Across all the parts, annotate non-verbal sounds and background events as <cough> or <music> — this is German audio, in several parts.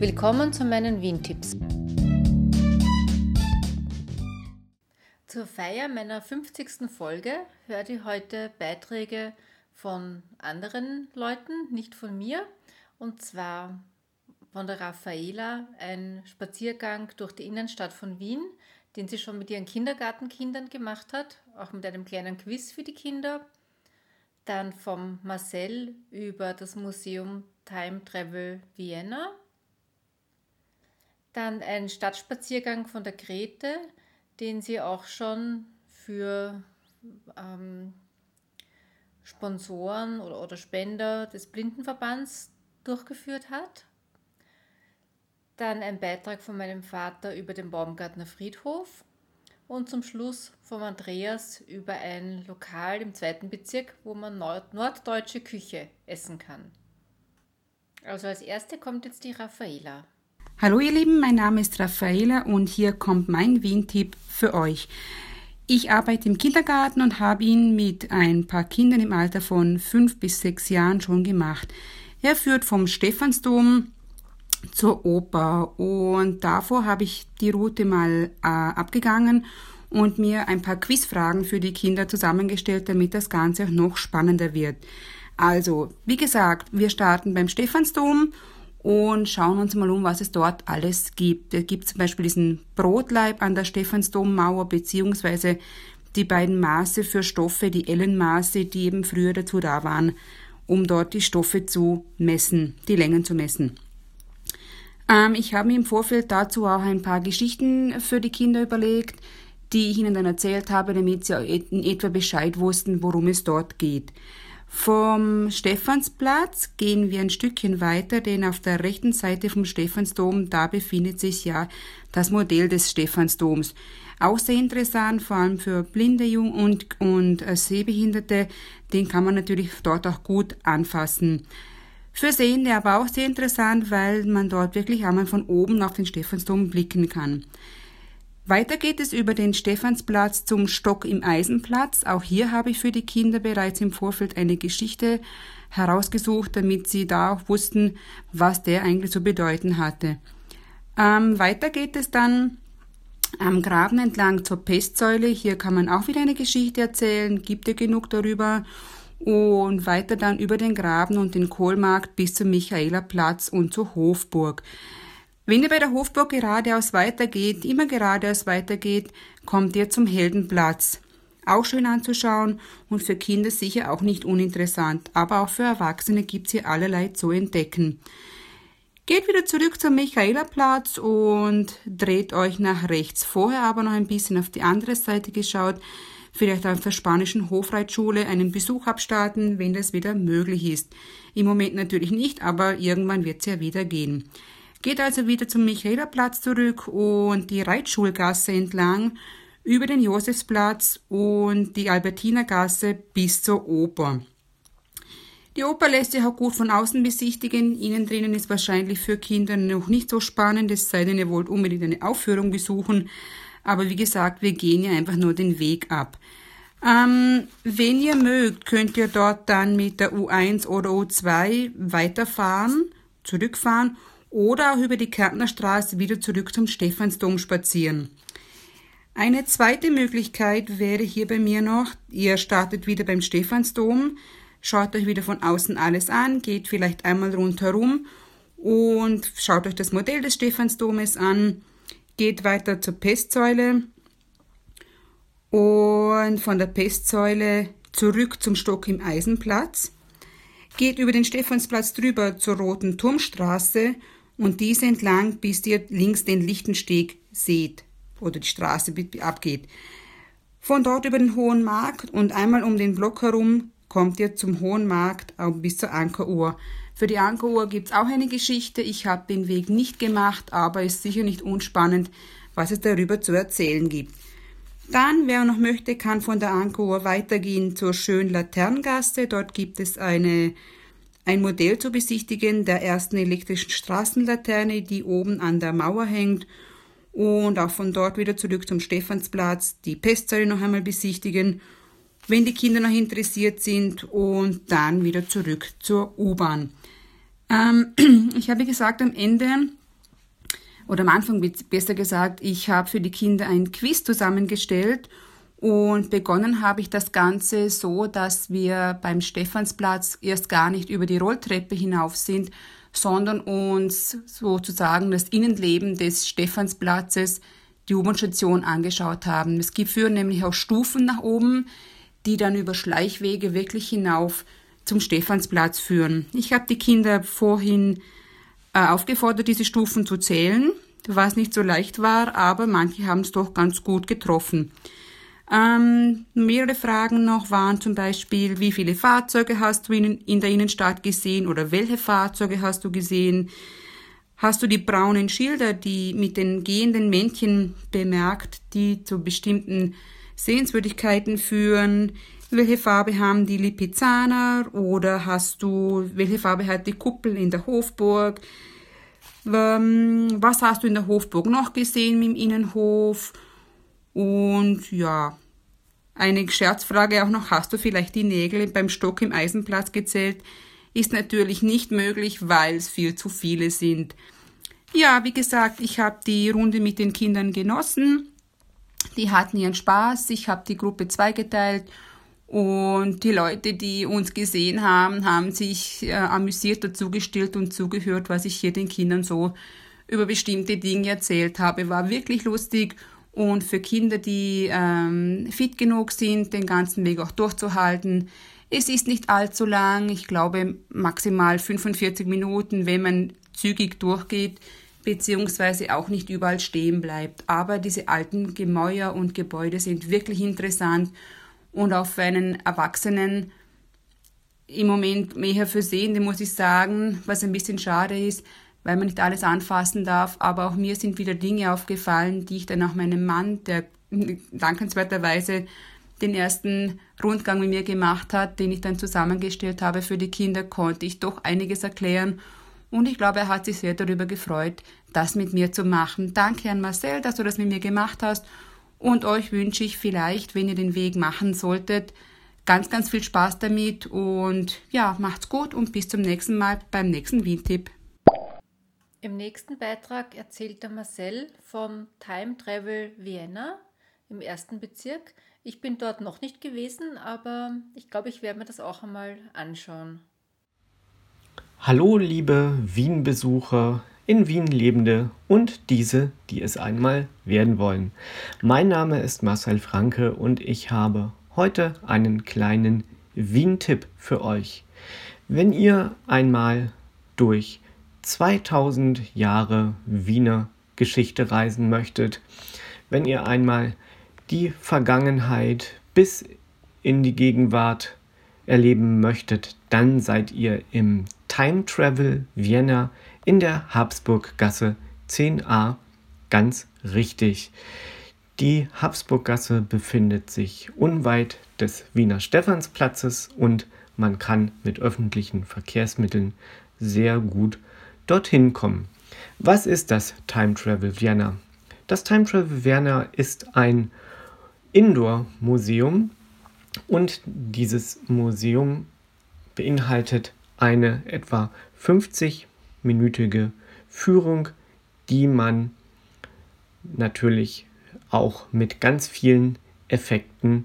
Willkommen zu meinen Wien-Tipps. Zur Feier meiner 50. Folge hört ihr heute Beiträge von anderen Leuten, nicht von mir. Und zwar von der Raffaela, ein Spaziergang durch die Innenstadt von Wien, den sie schon mit ihren Kindergartenkindern gemacht hat, auch mit einem kleinen Quiz für die Kinder. Dann vom Marcel über das Museum Time Travel Vienna. Dann ein Stadtspaziergang von der Grete, den sie auch schon für ähm, Sponsoren oder, oder Spender des Blindenverbands durchgeführt hat. Dann ein Beitrag von meinem Vater über den Baumgartner Friedhof und zum Schluss vom Andreas über ein Lokal im zweiten Bezirk, wo man nord norddeutsche Küche essen kann. Also als erste kommt jetzt die Raffaela. Hallo ihr Lieben, mein Name ist Raffaela und hier kommt mein Wien-Tipp für euch. Ich arbeite im Kindergarten und habe ihn mit ein paar Kindern im Alter von fünf bis sechs Jahren schon gemacht. Er führt vom Stephansdom zur Oper und davor habe ich die Route mal äh, abgegangen und mir ein paar Quizfragen für die Kinder zusammengestellt, damit das Ganze auch noch spannender wird. Also, wie gesagt, wir starten beim Stephansdom und schauen uns mal um, was es dort alles gibt. Es gibt zum Beispiel diesen Brotleib an der Stephansdommauer beziehungsweise die beiden Maße für Stoffe, die Ellenmaße, die eben früher dazu da waren, um dort die Stoffe zu messen, die Längen zu messen. Ähm, ich habe mir im Vorfeld dazu auch ein paar Geschichten für die Kinder überlegt, die ich ihnen dann erzählt habe, damit sie in etwa Bescheid wussten, worum es dort geht. Vom Stephansplatz gehen wir ein Stückchen weiter, denn auf der rechten Seite vom Stephansdom, da befindet sich ja das Modell des Stephansdoms. Auch sehr interessant, vor allem für blinde Jung und, und äh, Sehbehinderte, den kann man natürlich dort auch gut anfassen. Für Sehende aber auch sehr interessant, weil man dort wirklich einmal von oben auf den Stephansdom blicken kann. Weiter geht es über den Stephansplatz zum Stock im Eisenplatz. Auch hier habe ich für die Kinder bereits im Vorfeld eine Geschichte herausgesucht, damit sie da auch wussten, was der eigentlich zu bedeuten hatte. Ähm, weiter geht es dann am Graben entlang zur Pestsäule. Hier kann man auch wieder eine Geschichte erzählen, gibt ja genug darüber. Und weiter dann über den Graben und den Kohlmarkt bis zum Michaelerplatz und zur Hofburg. Wenn ihr bei der Hofburg geradeaus weitergeht, immer geradeaus weitergeht, kommt ihr zum Heldenplatz. Auch schön anzuschauen und für Kinder sicher auch nicht uninteressant, aber auch für Erwachsene gibt's hier allerlei zu entdecken. Geht wieder zurück zum Michaelerplatz und dreht euch nach rechts. Vorher aber noch ein bisschen auf die andere Seite geschaut, vielleicht auf der spanischen Hofreitschule einen Besuch abstarten, wenn das wieder möglich ist. Im Moment natürlich nicht, aber irgendwann wird's ja wieder gehen. Geht also wieder zum Michaelerplatz zurück und die Reitschulgasse entlang über den Josefsplatz und die Albertinergasse bis zur Oper. Die Oper lässt sich auch gut von außen besichtigen. Innen drinnen ist wahrscheinlich für Kinder noch nicht so spannend, es sei denn, ihr wollt unbedingt eine Aufführung besuchen. Aber wie gesagt, wir gehen ja einfach nur den Weg ab. Ähm, wenn ihr mögt, könnt ihr dort dann mit der U1 oder U2 weiterfahren, zurückfahren oder auch über die Kärntnerstraße wieder zurück zum Stephansdom spazieren. Eine zweite Möglichkeit wäre hier bei mir noch, ihr startet wieder beim Stephansdom, schaut euch wieder von außen alles an, geht vielleicht einmal rundherum und schaut euch das Modell des Stephansdomes an, geht weiter zur Pestsäule und von der Pestsäule zurück zum Stock im Eisenplatz, geht über den Stephansplatz drüber zur Roten Turmstraße und diese entlang, bis ihr links den Lichtensteg seht oder die Straße abgeht. Von dort über den Hohen Markt und einmal um den Block herum kommt ihr zum Hohen Markt bis zur Ankeruhr. Für die Ankeruhr gibt's auch eine Geschichte. Ich habe den Weg nicht gemacht, aber ist sicher nicht unspannend, was es darüber zu erzählen gibt. Dann, wer noch möchte, kann von der Ankeruhr weitergehen zur schönen Laterngasse. Dort gibt es eine ein Modell zu besichtigen der ersten elektrischen Straßenlaterne, die oben an der Mauer hängt und auch von dort wieder zurück zum Stephansplatz, die Pestsäule noch einmal besichtigen, wenn die Kinder noch interessiert sind und dann wieder zurück zur U-Bahn. Ähm, <clears throat> ich habe gesagt, am Ende oder am Anfang besser gesagt, ich habe für die Kinder ein Quiz zusammengestellt und begonnen habe ich das Ganze so, dass wir beim Stephansplatz erst gar nicht über die Rolltreppe hinauf sind, sondern uns sozusagen das Innenleben des Stephansplatzes, die U-Bahn-Station angeschaut haben. Es gibt führen nämlich auch Stufen nach oben, die dann über Schleichwege wirklich hinauf zum Stephansplatz führen. Ich habe die Kinder vorhin äh, aufgefordert, diese Stufen zu zählen, was nicht so leicht war, aber manche haben es doch ganz gut getroffen. Ähm, mehrere Fragen noch waren zum Beispiel, wie viele Fahrzeuge hast du in, in der Innenstadt gesehen oder welche Fahrzeuge hast du gesehen? Hast du die braunen Schilder, die mit den gehenden Männchen bemerkt, die zu bestimmten Sehenswürdigkeiten führen? Welche Farbe haben die Lipizzaner oder hast du, welche Farbe hat die Kuppel in der Hofburg? Ähm, was hast du in der Hofburg noch gesehen im Innenhof? Und ja, eine Scherzfrage auch noch, hast du vielleicht die Nägel beim Stock im Eisenplatz gezählt? Ist natürlich nicht möglich, weil es viel zu viele sind. Ja, wie gesagt, ich habe die Runde mit den Kindern genossen. Die hatten ihren Spaß. Ich habe die Gruppe zweigeteilt und die Leute, die uns gesehen haben, haben sich äh, amüsiert dazugestellt und zugehört, was ich hier den Kindern so über bestimmte Dinge erzählt habe. War wirklich lustig und für Kinder, die ähm, fit genug sind, den ganzen Weg auch durchzuhalten. Es ist nicht allzu lang, ich glaube maximal 45 Minuten, wenn man zügig durchgeht, beziehungsweise auch nicht überall stehen bleibt. Aber diese alten Gemäuer und Gebäude sind wirklich interessant und auch für einen Erwachsenen im Moment mehr für Sehende, muss ich sagen, was ein bisschen schade ist, weil man nicht alles anfassen darf. Aber auch mir sind wieder Dinge aufgefallen, die ich dann auch meinem Mann, der dankenswerterweise den ersten Rundgang mit mir gemacht hat, den ich dann zusammengestellt habe für die Kinder, konnte ich doch einiges erklären. Und ich glaube, er hat sich sehr darüber gefreut, das mit mir zu machen. Danke an Marcel, dass du das mit mir gemacht hast. Und euch wünsche ich vielleicht, wenn ihr den Weg machen solltet, ganz, ganz viel Spaß damit. Und ja, macht's gut und bis zum nächsten Mal beim nächsten Wien-Tipp. Im nächsten Beitrag erzählt der Marcel vom Time Travel Vienna im ersten Bezirk. Ich bin dort noch nicht gewesen, aber ich glaube, ich werde mir das auch einmal anschauen. Hallo, liebe Wien-Besucher, in Wien lebende und diese, die es einmal werden wollen. Mein Name ist Marcel Franke und ich habe heute einen kleinen Wien-Tipp für euch. Wenn ihr einmal durch 2000 Jahre Wiener Geschichte reisen möchtet, wenn ihr einmal die Vergangenheit bis in die Gegenwart erleben möchtet, dann seid ihr im Time Travel Vienna in der Habsburggasse 10a ganz richtig. Die Habsburggasse befindet sich unweit des Wiener Stephansplatzes und man kann mit öffentlichen Verkehrsmitteln sehr gut dorthin kommen. Was ist das Time Travel Vienna? Das Time Travel Vienna ist ein Indoor-Museum und dieses Museum beinhaltet eine etwa 50-minütige Führung, die man natürlich auch mit ganz vielen Effekten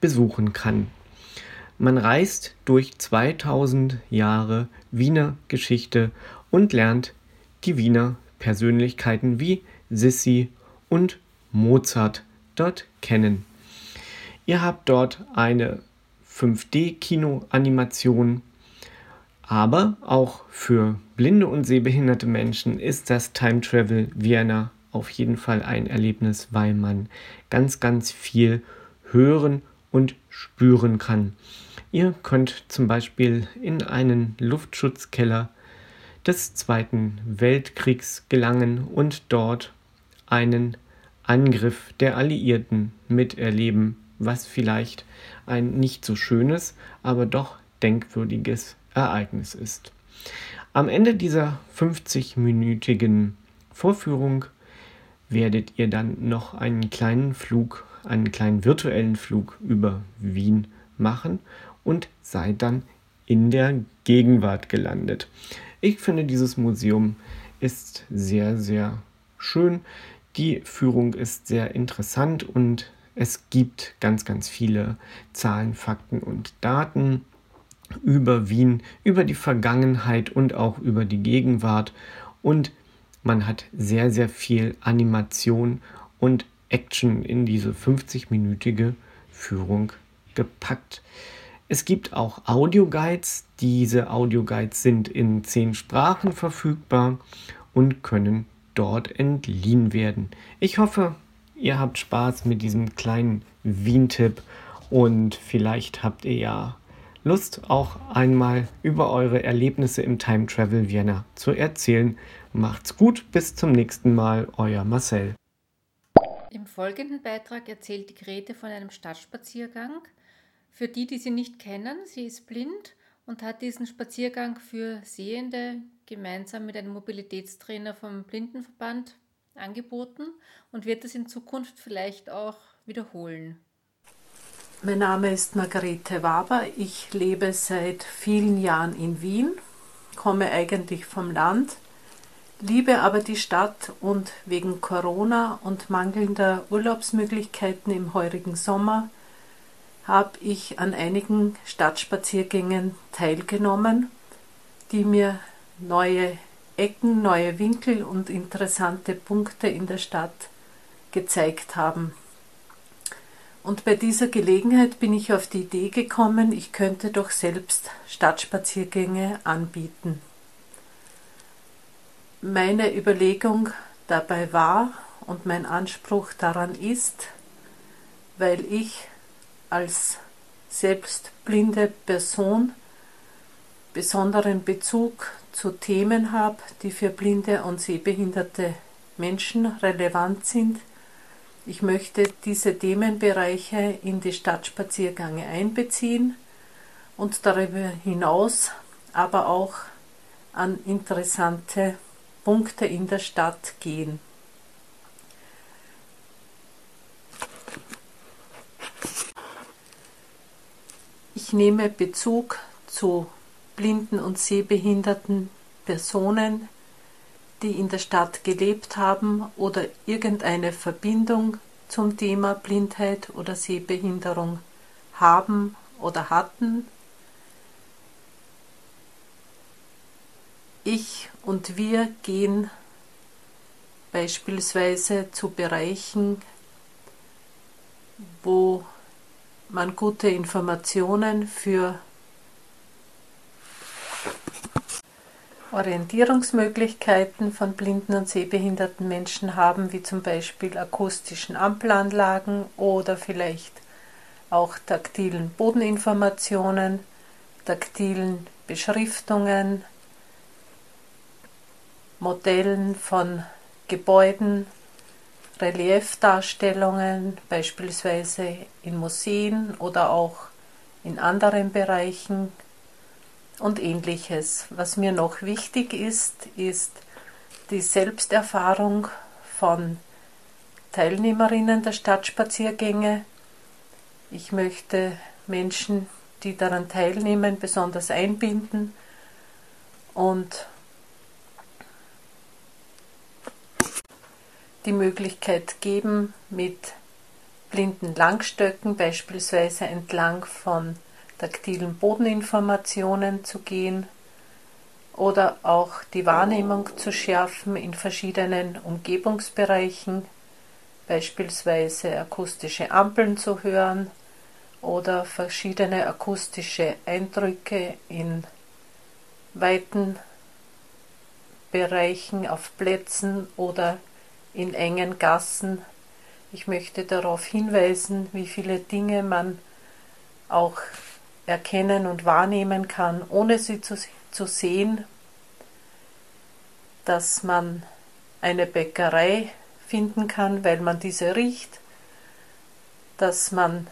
besuchen kann. Man reist durch 2000 Jahre Wiener Geschichte und lernt die Wiener Persönlichkeiten wie Sissi und Mozart dort kennen. Ihr habt dort eine 5D-Kino-Animation, aber auch für blinde und sehbehinderte Menschen ist das Time Travel Vienna auf jeden Fall ein Erlebnis, weil man ganz, ganz viel hören und spüren kann. Ihr könnt zum Beispiel in einen Luftschutzkeller des Zweiten Weltkriegs gelangen und dort einen Angriff der Alliierten miterleben, was vielleicht ein nicht so schönes, aber doch denkwürdiges Ereignis ist. Am Ende dieser 50-minütigen Vorführung werdet ihr dann noch einen kleinen Flug, einen kleinen virtuellen Flug über Wien machen und seid dann in der Gegenwart gelandet. Ich finde, dieses Museum ist sehr, sehr schön. Die Führung ist sehr interessant und es gibt ganz, ganz viele Zahlen, Fakten und Daten über Wien, über die Vergangenheit und auch über die Gegenwart. Und man hat sehr, sehr viel Animation und Action in diese 50-minütige Führung gepackt. Es gibt auch Audioguides. Diese Audioguides sind in zehn Sprachen verfügbar und können dort entliehen werden. Ich hoffe, ihr habt Spaß mit diesem kleinen Wien-Tipp und vielleicht habt ihr ja Lust, auch einmal über eure Erlebnisse im Time Travel Vienna zu erzählen. Macht's gut, bis zum nächsten Mal, euer Marcel. Im folgenden Beitrag erzählt die Grete von einem Stadtspaziergang. Für die, die sie nicht kennen, sie ist blind und hat diesen Spaziergang für Sehende gemeinsam mit einem Mobilitätstrainer vom Blindenverband angeboten und wird es in Zukunft vielleicht auch wiederholen. Mein Name ist Margarete Waber. Ich lebe seit vielen Jahren in Wien, komme eigentlich vom Land, liebe aber die Stadt und wegen Corona und mangelnder Urlaubsmöglichkeiten im heurigen Sommer habe ich an einigen Stadtspaziergängen teilgenommen, die mir neue Ecken, neue Winkel und interessante Punkte in der Stadt gezeigt haben. Und bei dieser Gelegenheit bin ich auf die Idee gekommen, ich könnte doch selbst Stadtspaziergänge anbieten. Meine Überlegung dabei war und mein Anspruch daran ist, weil ich als selbst blinde Person besonderen Bezug zu Themen habe, die für blinde und sehbehinderte Menschen relevant sind, ich möchte diese Themenbereiche in die Stadtspaziergänge einbeziehen und darüber hinaus aber auch an interessante Punkte in der Stadt gehen. Ich nehme Bezug zu blinden und sehbehinderten Personen, die in der Stadt gelebt haben oder irgendeine Verbindung zum Thema Blindheit oder Sehbehinderung haben oder hatten. Ich und wir gehen beispielsweise zu Bereichen, wo man gute Informationen für Orientierungsmöglichkeiten von blinden und sehbehinderten Menschen haben, wie zum Beispiel akustischen Ampelanlagen oder vielleicht auch taktilen Bodeninformationen, taktilen Beschriftungen, Modellen von Gebäuden, Reliefdarstellungen, beispielsweise in Museen oder auch in anderen Bereichen und ähnliches. Was mir noch wichtig ist, ist die Selbsterfahrung von Teilnehmerinnen der Stadtspaziergänge. Ich möchte Menschen, die daran teilnehmen, besonders einbinden und die Möglichkeit geben, mit blinden Langstöcken beispielsweise entlang von taktilen Bodeninformationen zu gehen oder auch die Wahrnehmung zu schärfen in verschiedenen Umgebungsbereichen, beispielsweise akustische Ampeln zu hören oder verschiedene akustische Eindrücke in weiten Bereichen auf Plätzen oder in engen Gassen. Ich möchte darauf hinweisen, wie viele Dinge man auch erkennen und wahrnehmen kann, ohne sie zu, zu sehen, dass man eine Bäckerei finden kann, weil man diese riecht, dass man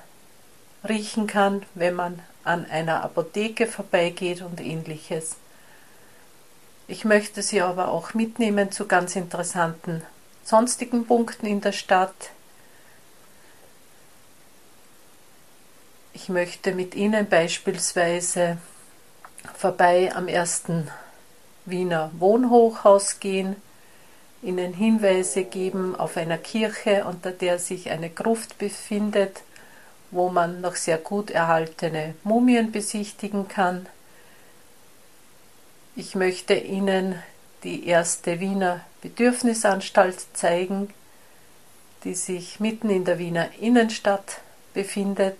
riechen kann, wenn man an einer Apotheke vorbeigeht und ähnliches. Ich möchte Sie aber auch mitnehmen zu ganz interessanten sonstigen Punkten in der Stadt, Ich möchte mit Ihnen beispielsweise vorbei am ersten Wiener Wohnhochhaus gehen, Ihnen Hinweise geben auf einer Kirche, unter der sich eine Gruft befindet, wo man noch sehr gut erhaltene Mumien besichtigen kann. Ich möchte Ihnen die erste Wiener Bedürfnisanstalt zeigen, die sich mitten in der Wiener Innenstadt befindet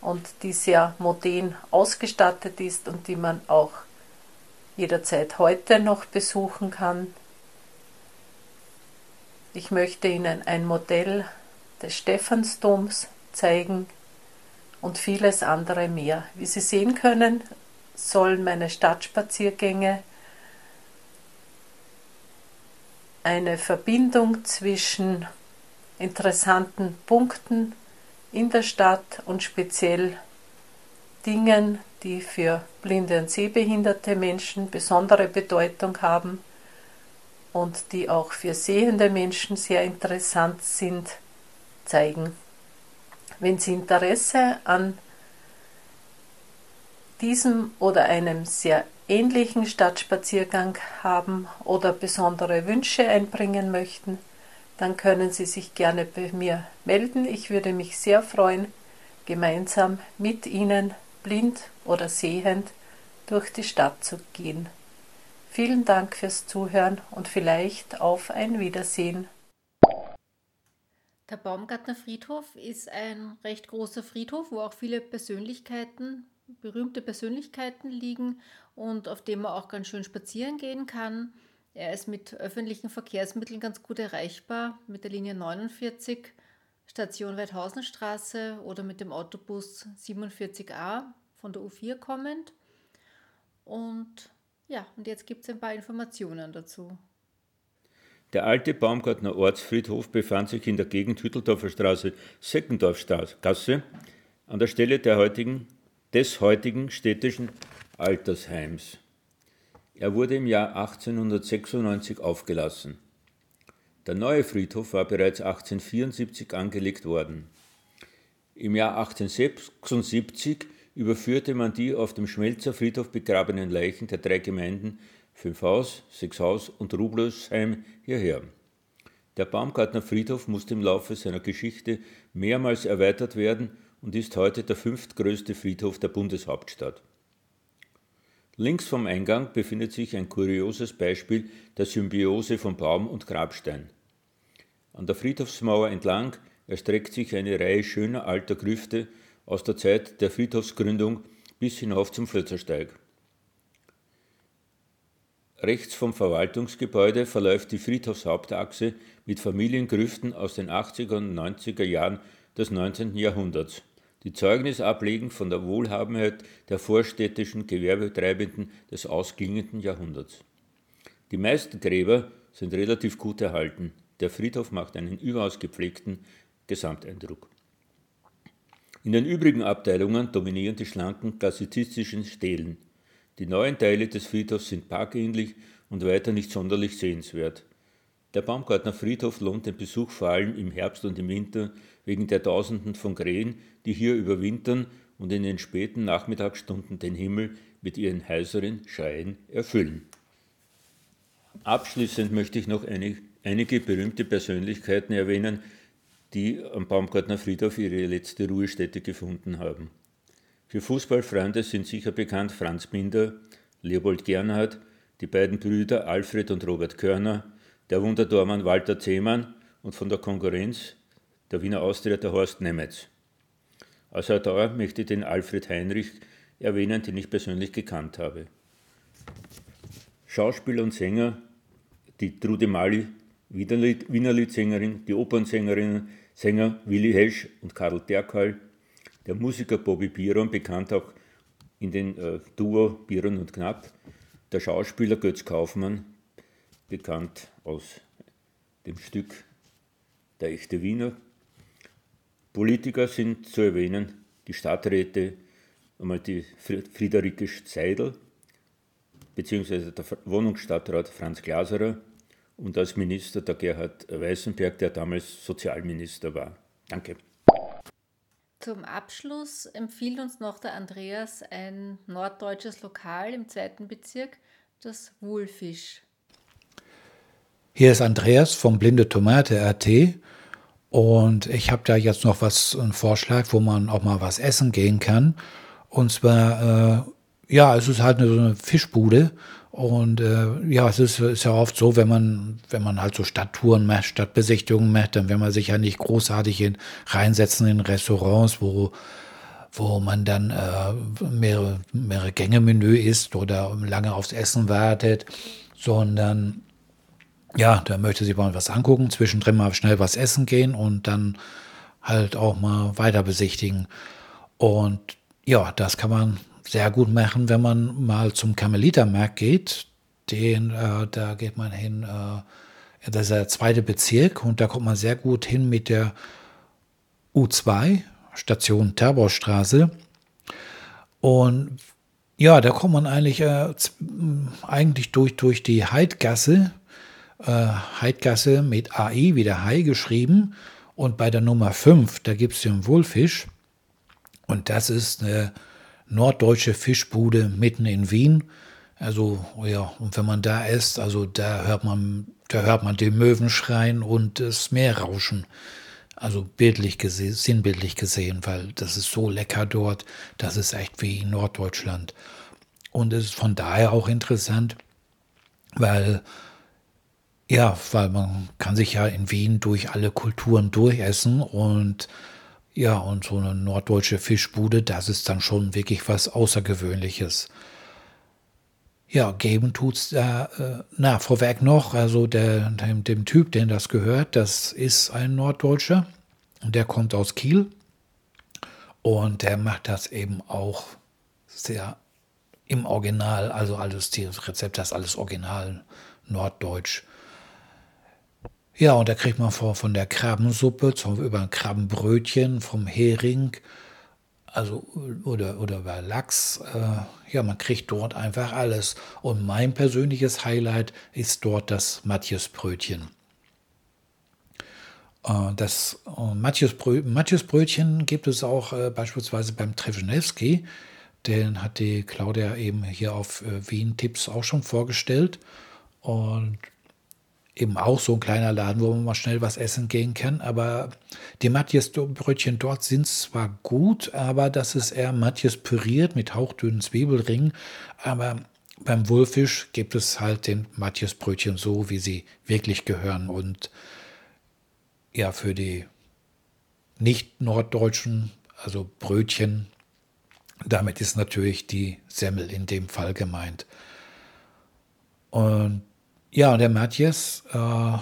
und die sehr modern ausgestattet ist und die man auch jederzeit heute noch besuchen kann. Ich möchte Ihnen ein Modell des Stephansdoms zeigen und vieles andere mehr. Wie Sie sehen können, sollen meine Stadtspaziergänge eine Verbindung zwischen interessanten Punkten in der Stadt und speziell Dingen, die für blinde und sehbehinderte Menschen besondere Bedeutung haben und die auch für sehende Menschen sehr interessant sind, zeigen. Wenn Sie Interesse an diesem oder einem sehr ähnlichen Stadtspaziergang haben oder besondere Wünsche einbringen möchten, dann können Sie sich gerne bei mir melden. Ich würde mich sehr freuen, gemeinsam mit Ihnen, blind oder sehend, durch die Stadt zu gehen. Vielen Dank fürs Zuhören und vielleicht auf ein Wiedersehen. Der Baumgartner Friedhof ist ein recht großer Friedhof, wo auch viele Persönlichkeiten, berühmte Persönlichkeiten liegen und auf dem man auch ganz schön spazieren gehen kann. Er ist mit öffentlichen Verkehrsmitteln ganz gut erreichbar, mit der Linie 49 Station Weidhausenstraße oder mit dem Autobus 47a von der U4 kommend. Und ja, und jetzt gibt es ein paar Informationen dazu. Der alte Baumgartner Ortsfriedhof befand sich in der Gegend Hütteldorfer Straße, Seckendorfgasse, an der Stelle der heutigen, des heutigen städtischen Altersheims. Er wurde im Jahr 1896 aufgelassen. Der neue Friedhof war bereits 1874 angelegt worden. Im Jahr 1876 überführte man die auf dem Schmelzer Friedhof begrabenen Leichen der drei Gemeinden Fünfhaus, Sechshaus und Rublosheim hierher. Der Baumgartner Friedhof musste im Laufe seiner Geschichte mehrmals erweitert werden und ist heute der fünftgrößte Friedhof der Bundeshauptstadt. Links vom Eingang befindet sich ein kurioses Beispiel der Symbiose von Baum und Grabstein. An der Friedhofsmauer entlang erstreckt sich eine Reihe schöner alter Grüfte aus der Zeit der Friedhofsgründung bis hinauf zum Flötzersteig. Rechts vom Verwaltungsgebäude verläuft die Friedhofshauptachse mit Familiengrüften aus den 80er und 90er Jahren des 19. Jahrhunderts die Zeugnis ablegen von der Wohlhabenheit der vorstädtischen Gewerbetreibenden des ausklingenden Jahrhunderts. Die meisten Gräber sind relativ gut erhalten. Der Friedhof macht einen überaus gepflegten Gesamteindruck. In den übrigen Abteilungen dominieren die schlanken klassizistischen Stelen. Die neuen Teile des Friedhofs sind parkähnlich und weiter nicht sonderlich sehenswert. Der Baumgartner Friedhof lohnt den Besuch vor allem im Herbst und im Winter wegen der Tausenden von Krähen, die hier überwintern und in den späten Nachmittagsstunden den Himmel mit ihren heiseren Schreien erfüllen. Abschließend möchte ich noch eine, einige berühmte Persönlichkeiten erwähnen, die am Baumgartner Friedhof ihre letzte Ruhestätte gefunden haben. Für Fußballfreunde sind sicher bekannt Franz Binder, Leopold Gernhardt, die beiden Brüder Alfred und Robert Körner, der Wundertormann Walter Zehmann und von der Konkurrenz der Wiener Austria der Horst Nemetz. Als Autor möchte ich den Alfred Heinrich erwähnen, den ich persönlich gekannt habe. Schauspieler und Sänger, die Trude Mali, Wienerlied-Sängerin, die Opernsängerinnen, Sänger Willi Hesch und Karl Derkal, der Musiker Bobby Biron, bekannt auch in den äh, Duo Biron und Knapp, der Schauspieler Götz Kaufmann, bekannt aus dem Stück Der echte Wiener. Politiker sind zu erwähnen die Stadträte, einmal die Friederike Seidel, beziehungsweise der Wohnungsstadtrat Franz Glaserer und als Minister der Gerhard Weißenberg, der damals Sozialminister war. Danke. Zum Abschluss empfiehlt uns noch der Andreas ein norddeutsches Lokal im zweiten Bezirk, das Wohlfisch. Hier ist Andreas vom Blinde Tomate RT und ich habe da jetzt noch was, einen Vorschlag, wo man auch mal was essen gehen kann. Und zwar, äh, ja, es ist halt eine, so eine Fischbude und äh, ja, es ist, ist, ja oft so, wenn man, wenn man halt so Stadttouren macht, Stadtbesichtigungen macht, dann will man sich ja nicht großartig in, reinsetzen in Restaurants, wo, wo man dann äh, mehrere, mehrere Gänge Menü isst oder lange aufs Essen wartet, sondern ja, da möchte sich mal was angucken, zwischendrin mal schnell was essen gehen und dann halt auch mal weiter besichtigen. Und ja, das kann man sehr gut machen, wenn man mal zum Karmelitermarkt geht. Den, äh, da geht man hin, äh, das ist der zweite Bezirk und da kommt man sehr gut hin mit der U2, Station Terborstraße. Und ja, da kommt man eigentlich, äh, eigentlich durch, durch die Heidgasse äh, Heidgasse mit AI wie der Hai geschrieben. Und bei der Nummer 5, da gibt es den Wohlfisch. Und das ist eine norddeutsche Fischbude mitten in Wien. Also, ja, und wenn man da ist, also da hört man, da hört man den Möwen schreien und das Meer rauschen. Also bildlich gesehen, sinnbildlich gesehen, weil das ist so lecker dort. Das ist echt wie Norddeutschland. Und es ist von daher auch interessant, weil ja, weil man kann sich ja in Wien durch alle Kulturen durchessen und ja, und so eine norddeutsche Fischbude, das ist dann schon wirklich was Außergewöhnliches. Ja, geben tut's da, äh, na, vorweg noch, also der, dem, dem Typ, den das gehört, das ist ein Norddeutscher und der kommt aus Kiel und der macht das eben auch sehr im Original, also alles, die Rezept, das alles original norddeutsch. Ja, und da kriegt man von, von der Krabbensuppe zum, über ein Krabbenbrötchen, vom Hering, also oder, oder über Lachs. Äh, ja, man kriegt dort einfach alles. Und mein persönliches Highlight ist dort das Matjesbrötchen. Äh, das äh, Matjesbrötchen gibt es auch äh, beispielsweise beim Trzewnewski. Den hat die Claudia eben hier auf äh, Wien Tipps auch schon vorgestellt. Und eben auch so ein kleiner Laden, wo man mal schnell was essen gehen kann. Aber die Matjes-Brötchen dort sind zwar gut, aber das ist eher Matjes püriert mit hauchdünnen Zwiebelringen. Aber beim Wulfisch gibt es halt den Matjes-Brötchen so, wie sie wirklich gehören. Und ja, für die nicht-norddeutschen, also Brötchen, damit ist natürlich die Semmel in dem Fall gemeint. Und ja, der Matthias äh,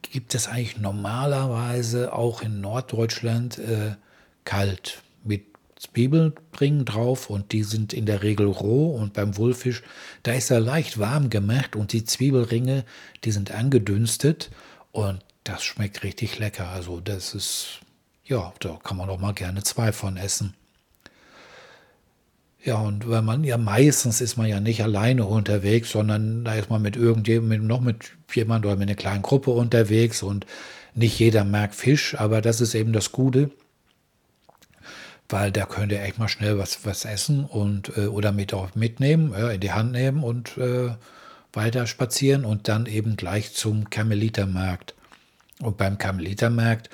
gibt es eigentlich normalerweise auch in Norddeutschland äh, kalt mit Zwiebelringen drauf und die sind in der Regel roh und beim Wulfisch, da ist er leicht warm gemacht und die Zwiebelringe, die sind angedünstet und das schmeckt richtig lecker. Also das ist, ja, da kann man auch mal gerne zwei von essen. Ja, und weil man ja meistens ist man ja nicht alleine unterwegs, sondern da ist man mit irgendjemandem, noch mit jemand oder mit einer kleinen Gruppe unterwegs und nicht jeder mag Fisch, aber das ist eben das Gute, weil da könnt ihr echt mal schnell was, was essen und äh, oder mit auch mitnehmen, ja, in die Hand nehmen und äh, weiter spazieren und dann eben gleich zum Karmelitermarkt. Und beim Karmelitermarkt,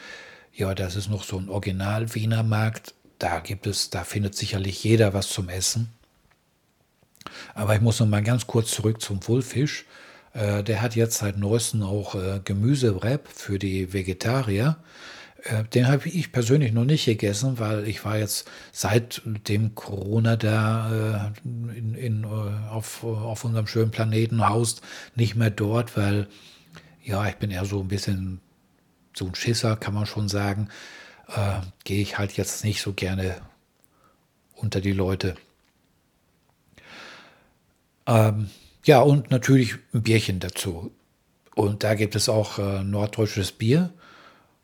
ja, das ist noch so ein Original Wiener Markt, da gibt es, da findet sicherlich jeder was zum Essen. Aber ich muss noch mal ganz kurz zurück zum Wulfisch. Äh, der hat jetzt seit neuestem auch äh, Gemüsewrap für die Vegetarier. Äh, den habe ich persönlich noch nicht gegessen, weil ich war jetzt seit dem Corona da äh, in, in, äh, auf, auf unserem schönen Planeten haust nicht mehr dort, weil ja, ich bin eher so ein bisschen so ein Schisser, kann man schon sagen äh, gehe ich halt jetzt nicht so gerne unter die Leute. Ähm, ja, und natürlich ein Bierchen dazu. Und da gibt es auch äh, norddeutsches Bier.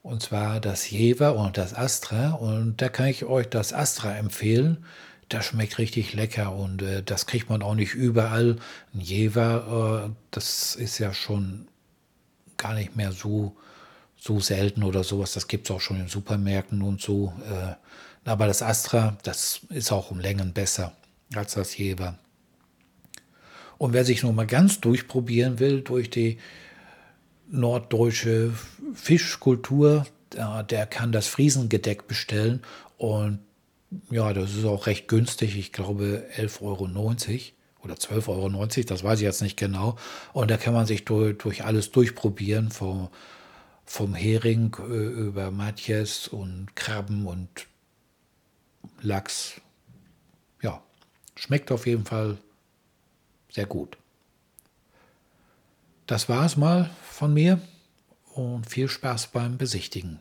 Und zwar das Jever und das Astra. Und da kann ich euch das Astra empfehlen. Das schmeckt richtig lecker und äh, das kriegt man auch nicht überall. Ein Jever, äh, das ist ja schon gar nicht mehr so so selten oder sowas. Das gibt es auch schon in Supermärkten und so. Äh, aber das Astra, das ist auch um Längen besser als das Jever. Und wer sich noch mal ganz durchprobieren will durch die norddeutsche Fischkultur, der, der kann das Friesengedeck bestellen und ja, das ist auch recht günstig. Ich glaube 11,90 Euro oder 12,90 Euro, das weiß ich jetzt nicht genau. Und da kann man sich durch, durch alles durchprobieren, vom, vom Hering äh, über Matjes und Krabben und Lachs. Ja, schmeckt auf jeden Fall sehr gut. Das war es mal von mir und viel Spaß beim Besichtigen.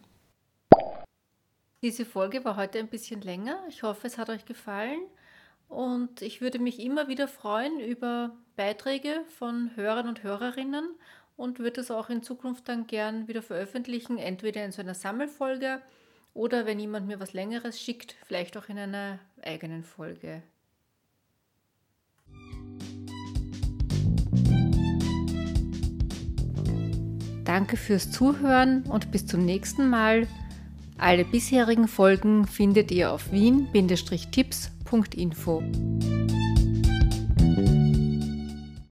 Diese Folge war heute ein bisschen länger. Ich hoffe, es hat euch gefallen. Und ich würde mich immer wieder freuen über Beiträge von Hörern und Hörerinnen und würde es auch in Zukunft dann gern wieder veröffentlichen, entweder in so einer Sammelfolge oder wenn jemand mir was Längeres schickt, vielleicht auch in einer eigenen Folge. Danke fürs Zuhören und bis zum nächsten Mal. Alle bisherigen Folgen findet ihr auf wien-tipps.info.